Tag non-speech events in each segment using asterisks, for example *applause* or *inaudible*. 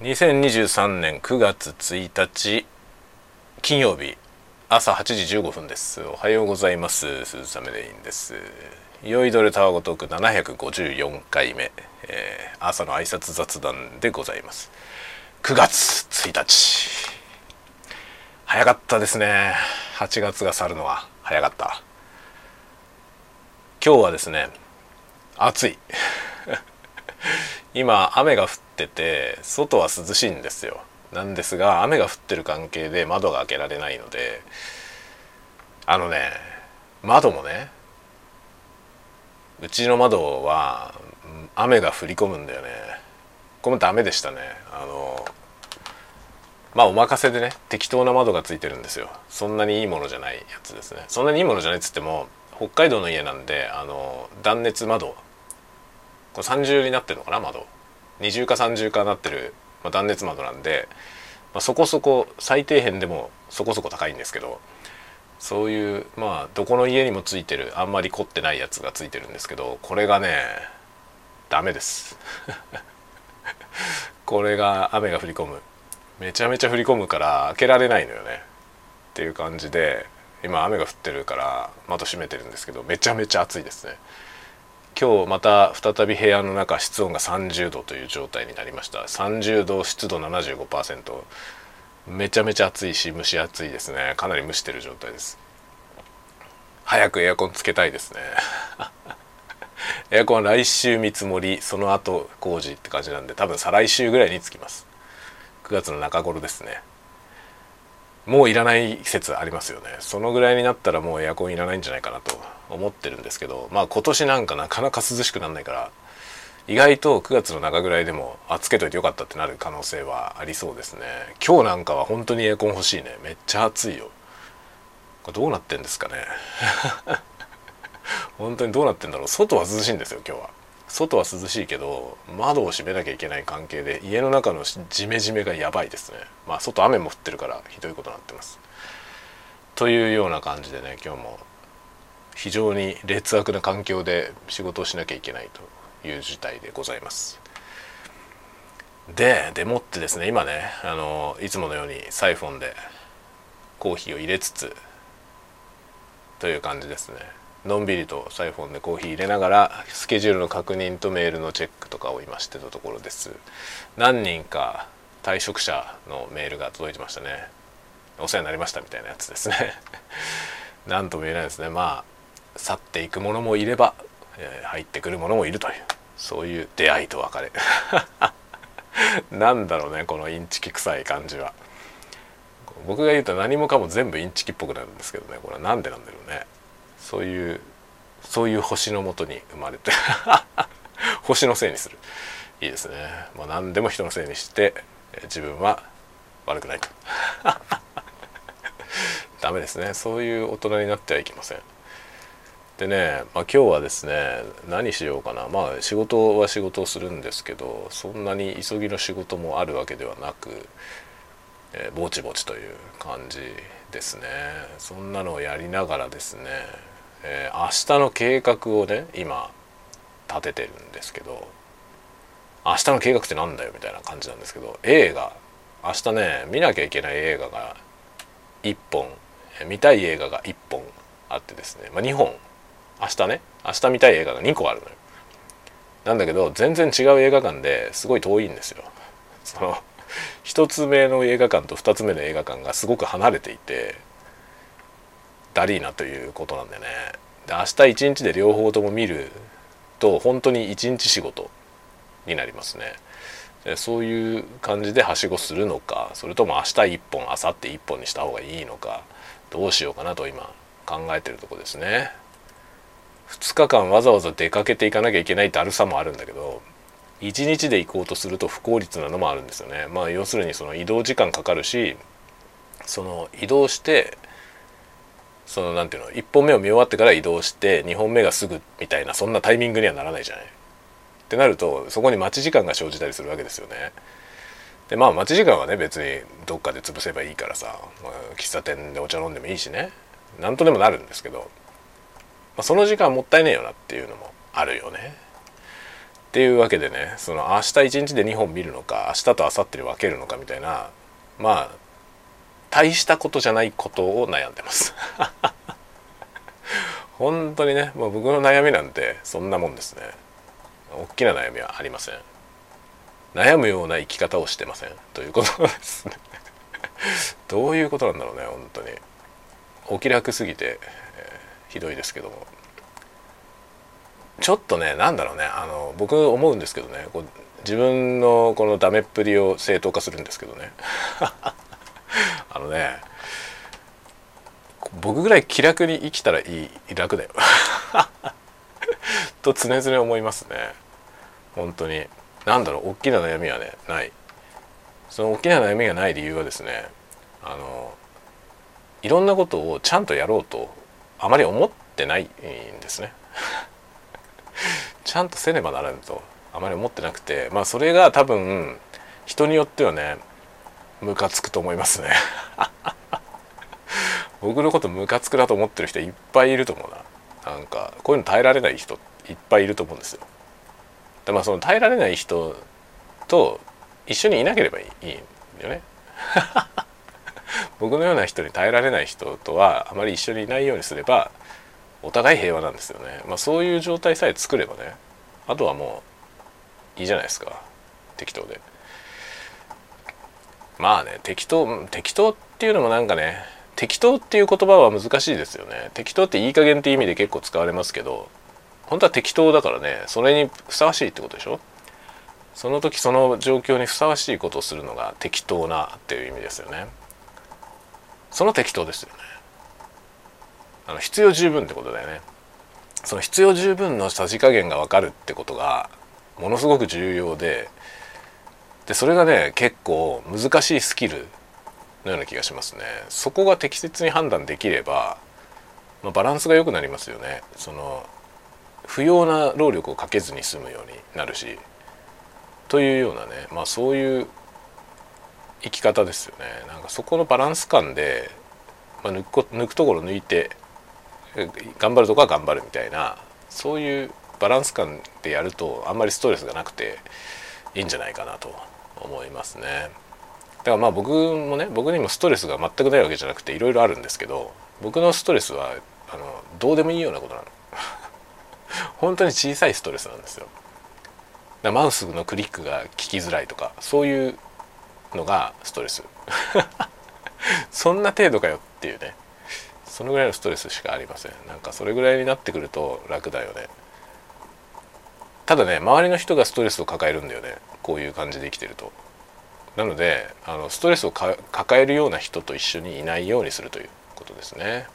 2023年9月1日金曜日朝8時15分です。おはようございます。鈴雨レインです。酔いどれタワゴトーク754回目、えー、朝の挨拶雑談でございます。9月1日早かったですね。8月が去るのは。早かった。今日はですね暑い。今雨が降ってて外は涼しいんですよ。なんですが雨が降ってる関係で窓が開けられないのであのね窓もねうちの窓は雨が降り込むんだよね。これもダメでしたね。あのまあお任せでね適当な窓がついてるんですよ。そんなにいいものじゃないやつですね。そんなにいいものじゃないっつっても北海道の家なんであの断熱窓これ三重になってるのかな窓。二重か三重かなってる、まあ、断熱窓なんで、まあ、そこそこ最底辺でもそこそこ高いんですけどそういうまあどこの家にもついてるあんまり凝ってないやつがついてるんですけどこれがねダメです。*laughs* これが雨が降り込む。めちゃめちゃ降り込むから開けられないのよね。っていう感じで今雨が降ってるから窓閉めてるんですけどめちゃめちゃ暑いですね。今日また再び部屋の中室温が30度という状態になりました。30度湿度75%めちゃめちゃ暑いし蒸し暑いですね。かなり蒸してる状態です。早くエアコンつけたいですね。*laughs* エアコンは来週見積もりその後工事って感じなんで多分再来週ぐらいにつきます。9月の中頃ですね。もういらない説ありますよね。そのぐらいになったらもうエアコンいらないんじゃないかなと。思ってるんですけどまあ今年なんかなかなか涼しくなんないから意外と9月の中ぐらいでもあつけといてよかったってなる可能性はありそうですね。今日なんかは本当にエアコン欲しいね。めっちゃ暑いよ。これどうなってんですかね。*laughs* 本当にどうなってんだろう。外は涼しいんですよ今日は。外は涼しいけど窓を閉めなきゃいけない関係で家の中のジメジメがやばいですね。まあ外雨も降ってるからひどいことになってます。というような感じでね今日も非常に劣悪な環境で仕事をしなきゃいけないという事態でございます。ででもってですね今ねあのいつものようにサイフォンでコーヒーを入れつつという感じですね。のんびりとサイフォンでコーヒー入れながらスケジュールの確認とメールのチェックとかを今してたところです。何人か退職者のメールが届いてましたね。お世話になりましたみたいなやつですね。*laughs* 何とも言えないですね。まあ去っていくものもいれば、えー、入ってくるものもいるというそういう出会いと別れ。*laughs* なんだろうねこのインチキ臭い感じは。僕が言うと何もかも全部インチキっぽくなるんですけどねこれは何でなんだろうね。そういうそういう星のもとに生まれて *laughs* 星のせいにする。いいですね。まあ何でも人のせいにして自分は悪くないと。*laughs* ダメですね。そういう大人になってはいけません。でね、まあ、今日はですね何しようかな。まあ仕事は仕事をするんですけどそんなに急ぎの仕事もあるわけではなく、えー、ぼちぼちという感じですね。そんなのをやりながらですねえー、明日の計画をね今立ててるんですけど明日の計画ってなんだよみたいな感じなんですけど映画明日ね見なきゃいけない映画が1本見たい映画が1本あってですね、まあ、2本明日ね。明日見たい映画が2個あるのよ。なんだけど全然違う映画館ですごい遠いんですよ。その1つ目の映画館と2つ目の映画館がすごく離れていてダリーナということなんでね。で明日一日で両方とも見ると本当に一日仕事になりますね。そういう感じではしごするのかそれとも明日1本明後日1本にした方がいいのかどうしようかなと今考えてるとこですね。2日間わざわざ出かけていかなきゃいけないだるさもあるんだけど1日で行こうとすると不効率なのもあるんですよねまあ要するにその移動時間かかるしその移動してそのなんていうの1本目を見終わってから移動して2本目がすぐみたいなそんなタイミングにはならないじゃない。ってなるとそこに待ち時間が生じたりするわけですよね。でまあ待ち時間はね別にどっかで潰せばいいからさ、まあ、喫茶店でお茶飲んでもいいしねなんとでもなるんですけど、まあ、その時間もったいねえよなっていうのもあるよね。っていうわけでねその明日一日で2本見るのか明日と明後日に分けるのかみたいなまあ大したことじゃないことを悩んでます。*laughs* 本当にね、まあ、僕の悩みなんてそんなもんですね。大きな悩みはありません。悩むような生き方をしてません。ということですね。どういうことなんだろうね本当に。お気楽すぎて、えー、ひどいですけども。ちょっとねなんだろうね。あの僕思うんですけどね。こう自分のこのダメっぷりを正当化するんですけどね。*laughs* あのね僕ぐらい気楽に生きたらいい楽だよ。*laughs* と常々思いますね。本当に。何だろう大きな悩みはねない。その大きな悩みがない理由はですねあのいろんなことをちゃんとやろうとあまり思ってないんですね。*laughs* ちゃんとせねばならぬとあまり思ってなくてまあそれが多分人によってはねムカつくと思いますね。*laughs* 僕のことムカつくなと思ってる人いっぱいいると思うな。なんかこういうの耐えられない人いっぱいいると思うんですよ。でまあその耐えられない人と一緒にいなければいいんだよね。僕のような人に耐えられない人とはあまり一緒にいないようにすればお互い平和なんですよね、まあ、そういう状態さえ作ればねあとはもういいじゃないですか。適当で。まあね適当適当っていうのもなんかね適当っていう言葉は難しいですよね。適当っていい加減って意味で結構使われますけど本当は適当だからねそれにふさわしいってことでしょ？その時その状況にふさわしいことをするのが適当なっていう意味ですよね。その適当ですよね。あの必要十分ってことだよね。その必要十分のさじ加減が分かるってことがものすごく重要ででそれがね結構難しいスキルのような気がしますね。そこが適切に判断できれば、まあ、バランスが良くなりますよね。その不要な労力をかけずに済むようになるしというようなねまあそういう生き方ですよねなんかそこのバランス感で、まあ、抜く抜くところ抜いて頑張るとこは頑張るみたいなそういうバランス感でやるとあんまりストレスがなくていいんじゃないかなと思いますね。だからまあ僕もね僕にもストレスが全くないわけじゃなくていろいろあるんですけど僕のストレスはあのどうでもいいようなことなの。*laughs* 本当に小さいストレスなんですよ。マウスのクリックが効きづらいとかそういうのがストレス。*laughs* そんな程度かよっていうね。そのぐらいのストレスしかありません。なんかそれぐらいになってくると楽だよね。ただね周りの人がストレスを抱えるんだよね。こういう感じで生きてると。なのであのストレスを抱えるような人と一緒にいないようにするということですね。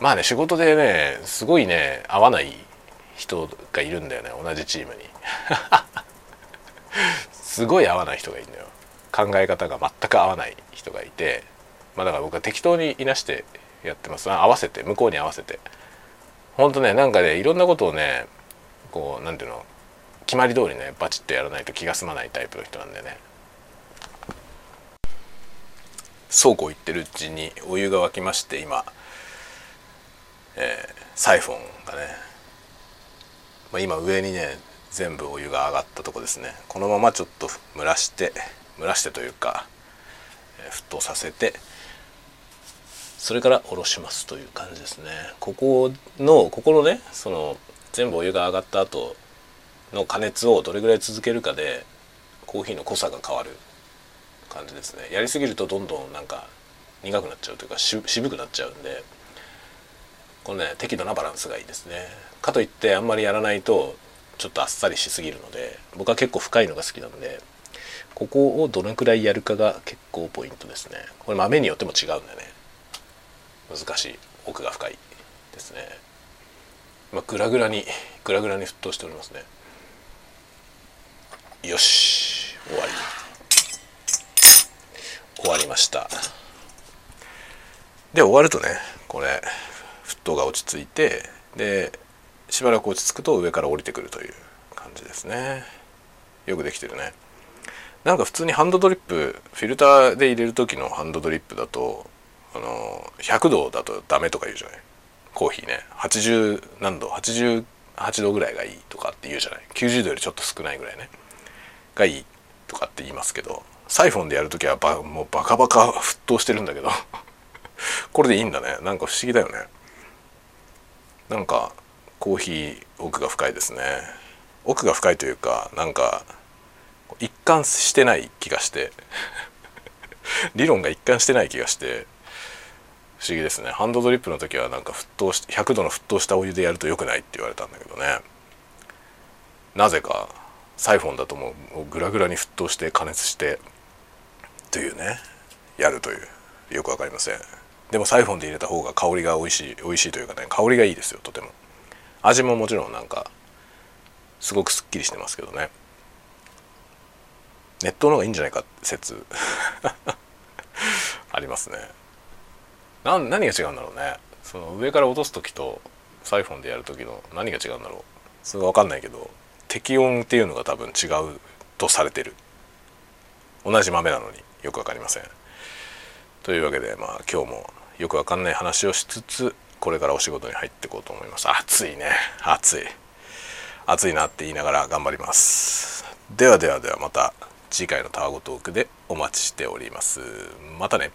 まあね仕事でねすごいね合わない人がいるんだよね。同じチームに。*laughs* すごい合わない人がいるんだよ。考え方が全く合わない人がいて。まあだから僕は適当にいなしてやってます。合わせて向こうに合わせて。ほんとねなんかねいろんなことをねこう何ていうの決まり通りねバチッとやらないと気が済まないタイプの人なんでね。そうこう言ってるうちにお湯が沸きまして今、えー、サイフォンがね、まあ、今上にね全部お湯が上がったとこですね。このままちょっと蒸らして蒸らしてというか、え、沸騰させてそれからおろしますという感じですね。ここのここのねその全部お湯が上がった後の加熱をどれぐらい続けるかでコーヒーの濃さが変わる感じですね。やりすぎるとどんどんなんか苦くなっちゃうというか渋くなっちゃうんでこのね適度なバランスがいいですね。かといってあんまりやらないとちょっとあっさりしすぎるので僕は結構深いのが好きなんでここをどのくらいやるかが結構ポイントですね。これ豆によっても違うんでね。難しい奥が深いですね。まあグラグラにグラグラに沸騰しておりますね。よし終わり。終わりました。で終わるとねこれ沸騰が落ち着いてでしばらく落ち着くと上から降りてくるという感じですね。よくできてるね。なんか普通にハンドドリップフィルターで入れる時のハンドドリップだとあの100度だとダメとか言うじゃない。コーヒーね。80何度88度ぐらいがいいとかって言うじゃない。90度よりちょっと少ないぐらいね。がいいとかって言いますけどサイフォンでやる時はばもうバカバカ沸騰してるんだけど。これでいいんだね。なんか不思議だよね。なんかコーヒー奥が深いですね。奥が深いというかなんか一貫してない気がして。*laughs* 理論が一貫してない気がして。不思議ですね。ハンドドリップの時はなんか沸騰し100度の沸騰したお湯でやると良くないって言われたんだけどね。なぜかサイフォンだともうグラグラに沸騰して加熱してというね。やるという。よく分かりません。でもサイフォンで入れた方が香りが美味しい美味しいというかね香りがいいですよとても。味ももちろんなんかすごくすっきりしてますけどね。熱湯の方がいいんじゃないか説。*laughs* ありますね。な何が違うんだろうね。その上から落とす時とサイフォンでやる時の何が違うんだろう。それが分かんないけど適温っていうのが多分違うとされてる。同じ豆なのによく分かりません。というわけでまあ今日もよく分かんない話をしつつこれからお仕事に入っていこうと思います。暑いね。暑い。暑いなって言いながら頑張ります。ではではではまた次回のタワゴトークでお待ちしております。またね。